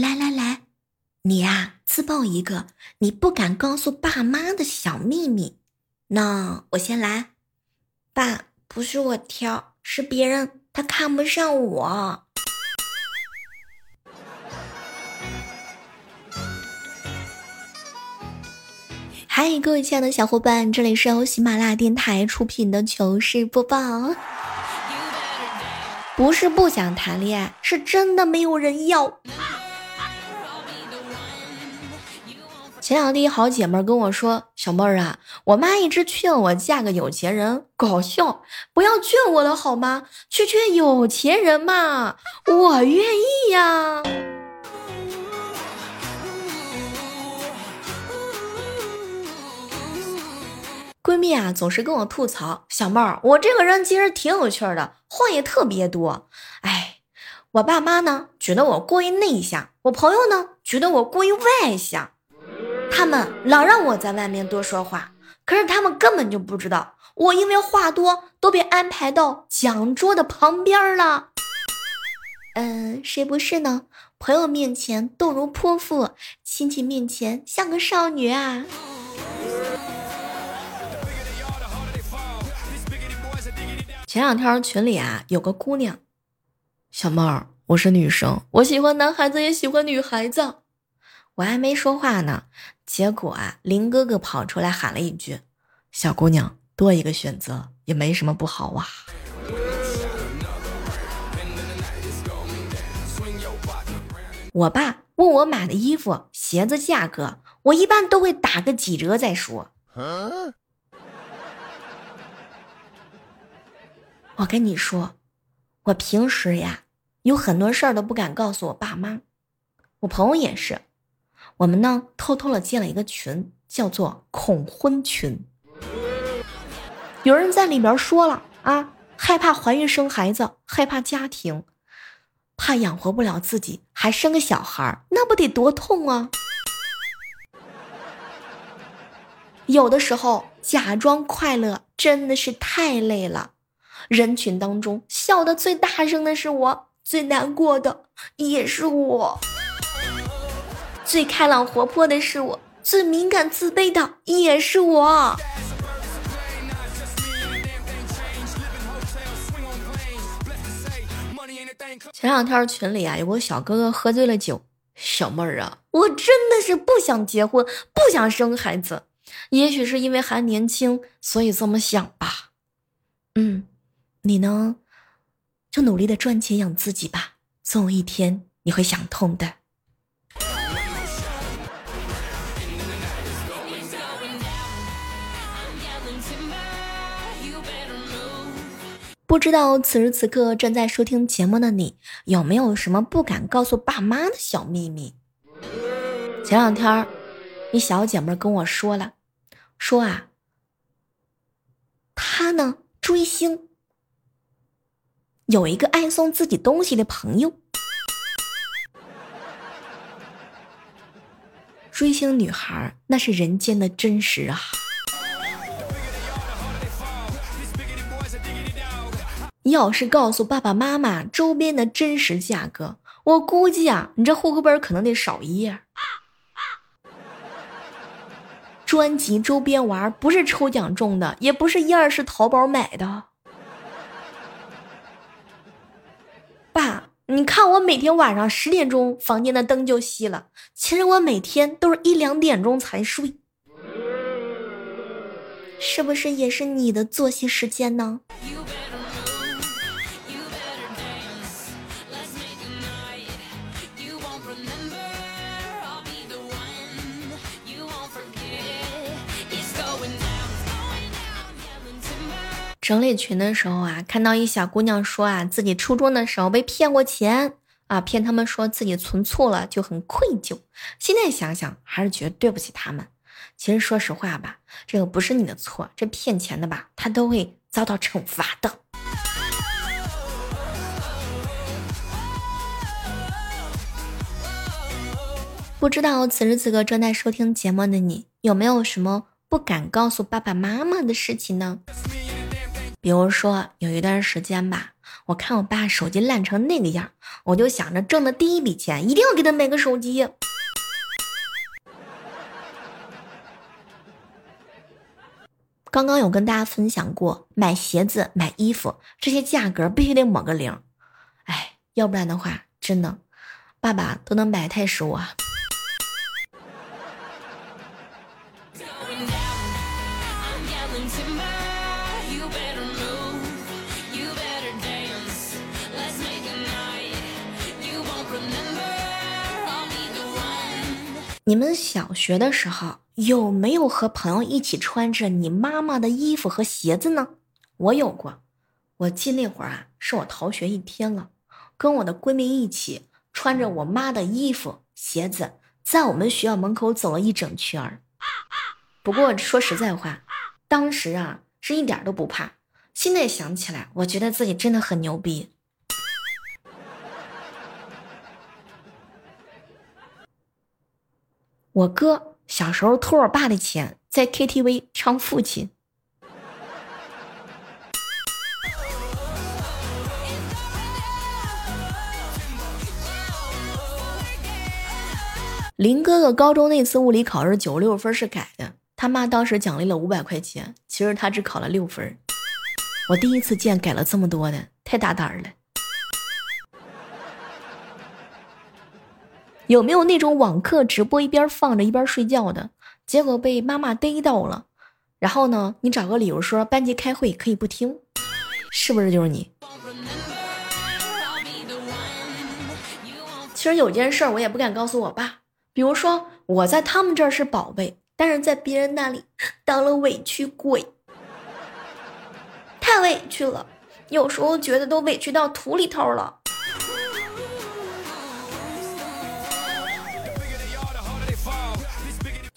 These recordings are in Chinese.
来来来，你呀，自曝一个你不敢告诉爸妈的小秘密。那我先来，爸，不是我挑，是别人，他看不上我。嗨，各位亲爱的小伙伴，这里是由喜马拉雅电台出品的糗事播报。不是不想谈恋爱，是真的没有人要。前两天好姐妹跟我说：“小妹儿啊，我妈一直劝我嫁个有钱人，搞笑，不要劝我了好吗？去劝有钱人嘛，我愿意呀。”闺蜜啊，总是跟我吐槽：“小妹儿，我这个人其实挺有趣的，话也特别多。哎，我爸妈呢觉得我过于内向，我朋友呢觉得我过于外向，他们老让我在外面多说话，可是他们根本就不知道，我因为话多都被安排到讲桌的旁边了。嗯，谁不是呢？朋友面前动如泼妇，亲戚面前像个少女啊。”前两天群里啊有个姑娘，小妹儿，我是女生，我喜欢男孩子也喜欢女孩子。我还没说话呢，结果啊林哥哥跑出来喊了一句：“小姑娘，多一个选择也没什么不好啊。”我爸问我买的衣服、鞋子价格，我一般都会打个几折再说。我跟你说，我平时呀有很多事儿都不敢告诉我爸妈。我朋友也是，我们呢偷偷的建了一个群，叫做恐婚群。有人在里边说了啊，害怕怀孕生孩子，害怕家庭，怕养活不了自己，还生个小孩，那不得多痛啊！有的时候假装快乐真的是太累了。人群当中笑的最大声的是我，最难过的也是我，最开朗活泼的是我，最敏感自卑的也是我。前两天群里啊有个小哥哥喝醉了酒，小妹儿啊，我真的是不想结婚，不想生孩子，也许是因为还年轻，所以这么想吧。嗯。你呢，就努力的赚钱养自己吧，总有一天你会想通的。不知道此时此刻正在收听节目的你，有没有什么不敢告诉爸妈的小秘密？前两天，儿，一小姐妹跟我说了，说啊，她呢追星。有一个爱送自己东西的朋友，追星女孩那是人间的真实啊！要是告诉爸爸妈妈周边的真实价格，我估计啊，你这户口本可能得少一页。专辑周边玩不是抽奖中的，也不是一二是淘宝买的。爸你看我每天晚上十点钟房间的灯就熄了，其实我每天都是一两点钟才睡，是不是也是你的作息时间呢？整理群的时候啊，看到一小姑娘说啊，自己初中的时候被骗过钱啊，骗他们说自己存错了，就很愧疚。现在想想还是觉得对不起他们。其实说实话吧，这个不是你的错，这骗钱的吧，他都会遭到惩罚的。不知道此时此刻正在收听节目的你，有没有什么不敢告诉爸爸妈妈的事情呢？比如说有一段时间吧，我看我爸手机烂成那个样，我就想着挣的第一笔钱一定要给他买个手机。刚刚有跟大家分享过，买鞋子、买衣服这些价格必须得抹个零，哎，要不然的话，真的，爸爸都能埋汰死我。你们小学的时候有没有和朋友一起穿着你妈妈的衣服和鞋子呢？我有过，我记那会儿啊，是我逃学一天了，跟我的闺蜜一起穿着我妈的衣服鞋子，在我们学校门口走了一整圈儿。不过说实在话，当时啊是一点都不怕，现在想起来，我觉得自己真的很牛逼。我哥小时候偷我爸的钱，在 KTV 唱《父亲》。林哥哥高中那次物理考试九十六分是改的，他妈当时奖励了五百块钱，其实他只考了六分。我第一次见改了这么多的，太大胆了。有没有那种网课直播一边放着一边睡觉的，结果被妈妈逮到了？然后呢，你找个理由说班级开会可以不听，是不是就是你？其实有件事我也不敢告诉我爸，比如说我在他们这儿是宝贝，但是在别人那里当了委屈鬼，太委屈了，有时候觉得都委屈到土里头了。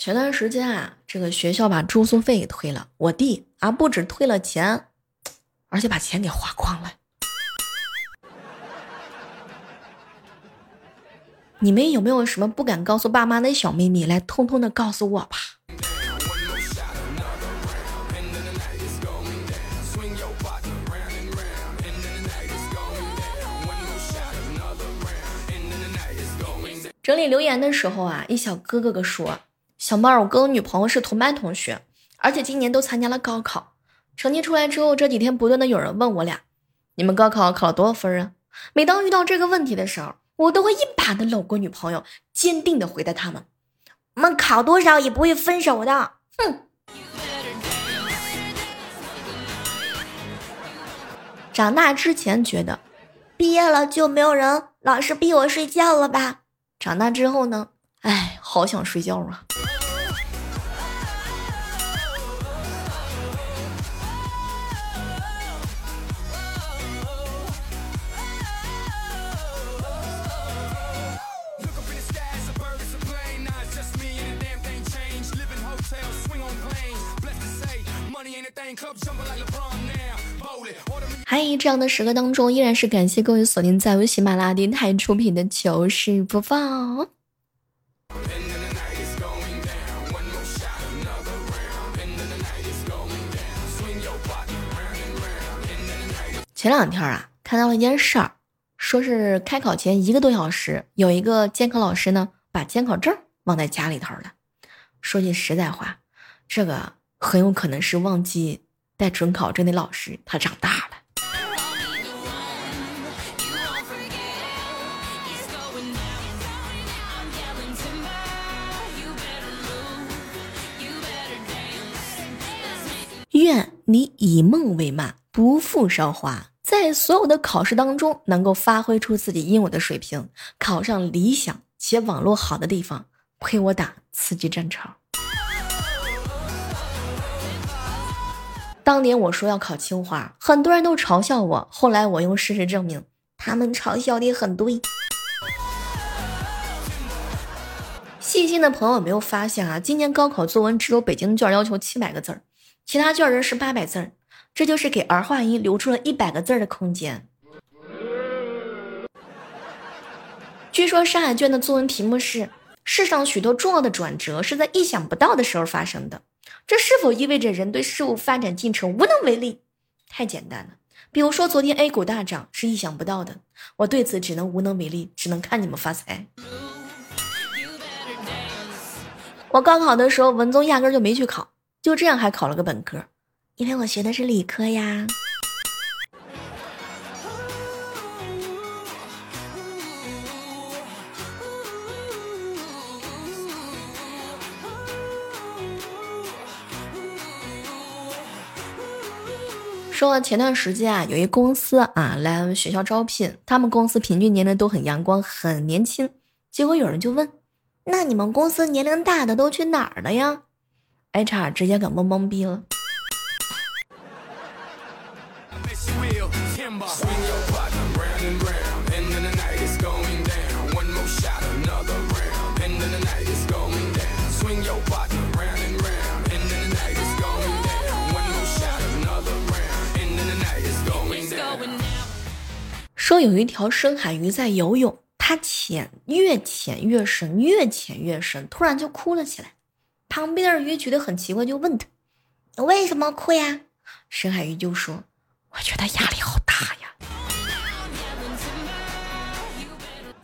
前段时间啊，这个学校把住宿费给退了，我弟啊不止退了钱，而且把钱给花光了。你们有没有什么不敢告诉爸妈的小秘密？来，通通的告诉我吧。整理留言的时候啊，一小哥哥哥说。小妹儿，我跟我女朋友是同班同学，而且今年都参加了高考。成绩出来之后，这几天不断的有人问我俩，你们高考考了多少分啊？每当遇到这个问题的时候，我都会一把的搂过女朋友，坚定的回答他们：我们考多少也不会分手的。哼。长大之前觉得，毕业了就没有人老是逼我睡觉了吧？长大之后呢？哎，好想睡觉啊。嗨，这样的时刻当中，依然是感谢各位锁定在由喜马拉雅电台出品的糗事播报。前两天啊，看到了一件事儿，说是开考前一个多小时，有一个监考老师呢，把监考证忘在家里头了。说句实在话，这个很有可能是忘记带准考证的老师，他长大了。愿你以梦为马，不负韶华，在所有的考试当中能够发挥出自己应有的水平，考上理想且网络好的地方，陪我打刺激战场。当年我说要考清华，很多人都嘲笑我，后来我用事实证明，他们嘲笑的很对。细心的朋友有没有发现啊？今年高考作文只有北京卷要求七百个字儿。其他卷人是八百字儿，这就是给儿化音留出了一百个字儿的空间。据说上海卷的作文题目是：世上许多重要的转折是在意想不到的时候发生的，这是否意味着人对事物发展进程无能为力？太简单了，比如说昨天 A 股大涨是意想不到的，我对此只能无能为力，只能看你们发财。我高考的时候文综压根就没去考，就这样还考了个本科，因为我学的是理科呀。说前段时间啊，有一公司啊来我们学校招聘，他们公司平均年龄都很阳光，很年轻。结果有人就问：“那你们公司年龄大的都去哪儿了呀？”HR 直接给懵懵逼了。说有一条深海鱼在游泳，它潜越潜越深，越潜越深，突然就哭了起来。旁边的鱼觉得很奇怪，就问他：“为什么哭呀？”深海鱼就说：“我觉得压力好大呀。”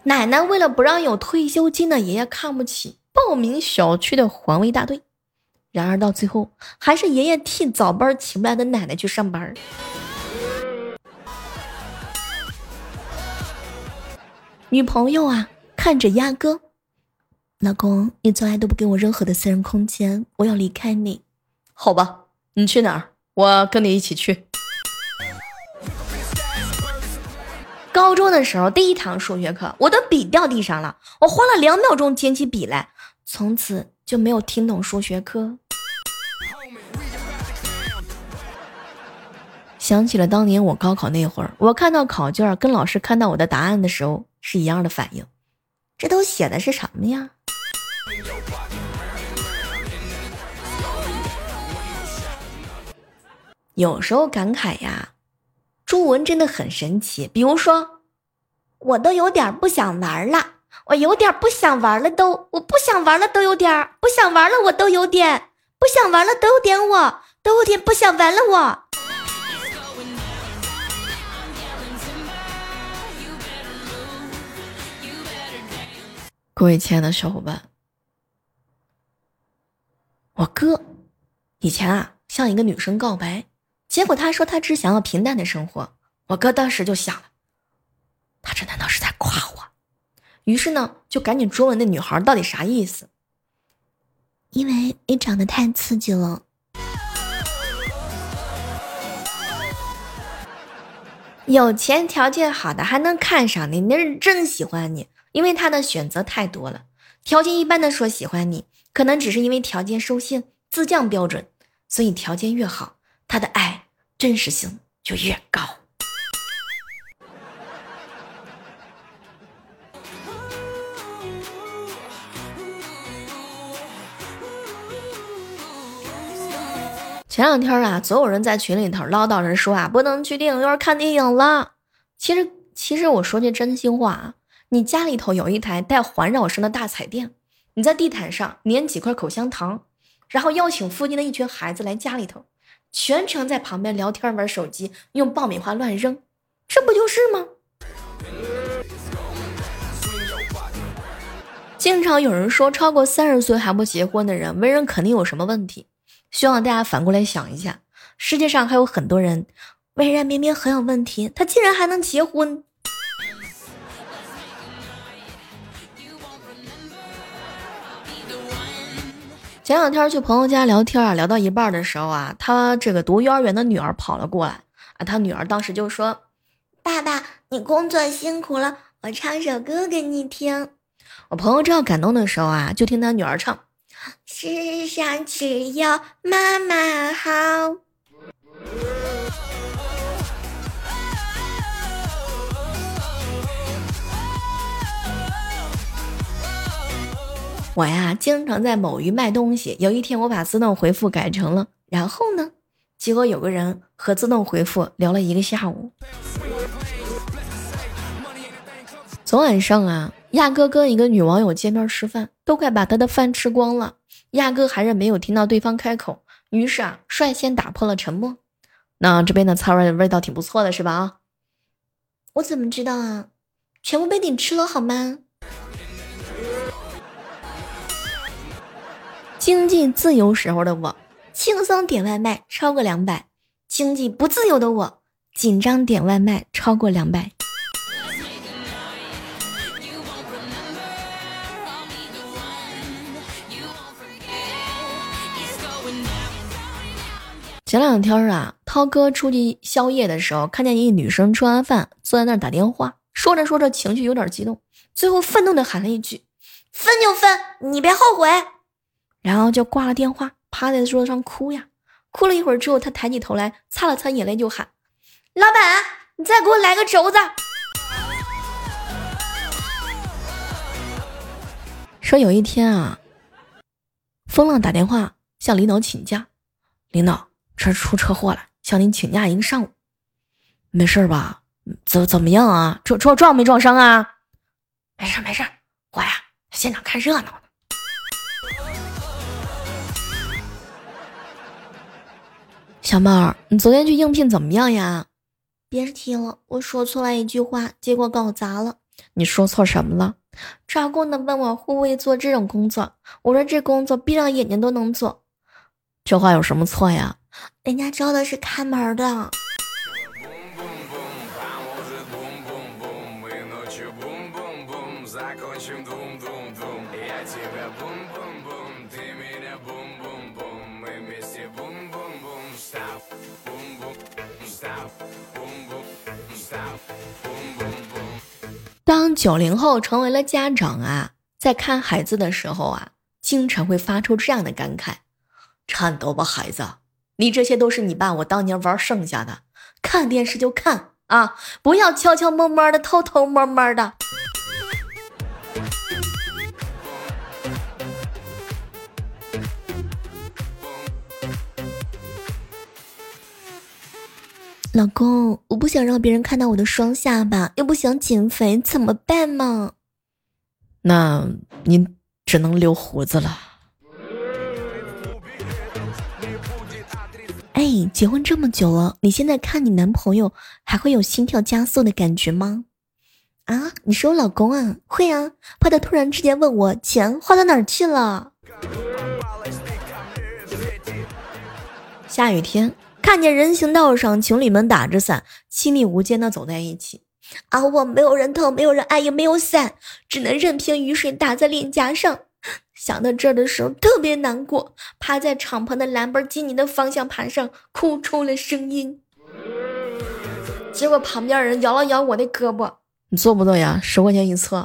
奶奶为了不让有退休金的爷爷看不起，报名小区的环卫大队。然而到最后，还是爷爷替早班起不来的奶奶去上班。女朋友啊，看着鸭哥，老公，你从来都不给我任何的私人空间，我要离开你。好吧，你去哪儿？我跟你一起去。高中的时候，第一堂数学课，我的笔掉地上了，我花了两秒钟捡起笔来，从此就没有听懂数学课。想起了当年我高考那会儿，我看到考卷跟老师看到我的答案的时候。是一样的反应，这都写的是什么呀？有时候感慨呀，中文真的很神奇。比如说，我都有点不想玩了，我有点不想玩了，都我不想玩了，都有点不想玩了，我都有点不想玩了，都有点我都有点不想玩了，我。各位亲爱的小伙伴，我哥以前啊向一个女生告白，结果他说他只想要平淡的生活。我哥当时就想了，他这难道是在夸我？于是呢就赶紧追问那女孩到底啥意思。因为你长得太刺激了，有钱条件好的还能看上你，那是真喜欢你。因为他的选择太多了，条件一般的说喜欢你，可能只是因为条件受限，自降标准，所以条件越好，他的爱真实性就越高。前两天啊，总有人在群里头唠叨着说啊，不能去电影院看电影了。其实，其实我说句真心话啊。你家里头有一台带环绕声的大彩电，你在地毯上粘几块口香糖，然后邀请附近的一群孩子来家里头，全程在旁边聊天玩手机，用爆米花乱扔，这不就是吗？经常有人说，超过三十岁还不结婚的人，为人肯定有什么问题。希望大家反过来想一下，世界上还有很多人，为人明明很有问题，他竟然还能结婚。前两天去朋友家聊天啊，聊到一半的时候啊，他这个读幼儿园的女儿跑了过来啊，他女儿当时就说：“爸爸，你工作辛苦了，我唱首歌给你听。”我朋友正要感动的时候啊，就听他女儿唱：“世上只有妈妈好。”我呀，经常在某鱼卖东西。有一天，我把自动回复改成了“然后呢”，结果有个人和自动回复聊了一个下午。昨晚上啊，亚哥跟一个女网友见面吃饭，都快把他的饭吃光了。亚哥还是没有听到对方开口，于是啊，率先打破了沉默。那这边的菜味味道挺不错的，是吧？啊，我怎么知道啊？全部被你吃了好吗？经济自由时候的我，轻松点外卖超过两百；经济不自由的我，紧张点外卖超过两百。前两天啊，涛哥出去宵夜的时候，看见一女生吃完饭坐在那儿打电话，说着说着情绪有点激动，最后愤怒的喊了一句：“分就分，你别后悔。”然后就挂了电话，趴在桌子上哭呀。哭了一会儿之后，他抬起头来，擦了擦眼泪，就喊：“老板，你再给我来个肘子。”说有一天啊，风浪打电话向领导请假，领导。这出车祸了，向您请假一个上午，没事吧？怎怎么样啊？撞撞撞没撞伤啊？没事没事，我呀现场看热闹呢。小妹儿，你昨天去应聘怎么样呀？别提了，我说错了一句话，结果搞砸了。你说错什么了？招工的问我会不会做这种工作，我说这工作闭上眼睛都能做。这话有什么错呀？人家招的是看门的。当九零后成为了家长啊，在看孩子的时候啊，经常会发出这样的感慨：颤抖吧，孩子。你这些都是你爸我当年玩剩下的，看电视就看啊，不要悄悄摸摸的、偷偷摸摸的。老公，我不想让别人看到我的双下巴，又不想减肥，怎么办嘛？那您只能留胡子了。哎，结婚这么久了，你现在看你男朋友还会有心跳加速的感觉吗？啊，你是我老公啊，会啊，怕他突然之间问我钱花到哪儿去了。下雨天，看见人行道上情侣们打着伞，亲密无间的走在一起，而我没有人疼，没有人爱，也没有伞，只能任凭雨水打在脸颊上。想到这儿的时候特别难过，趴在敞篷的兰博基尼的方向盘上哭出了声音。结果旁边人摇了摇我的胳膊，你做不做呀？十块钱一次。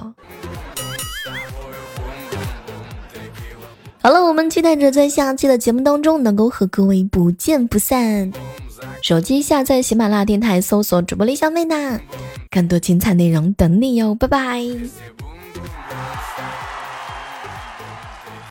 好了，我们期待着在下期的节目当中能够和各位不见不散。手机下载喜马拉雅电台，搜索主播李小妹呢，更多精彩内容等你哟，拜拜。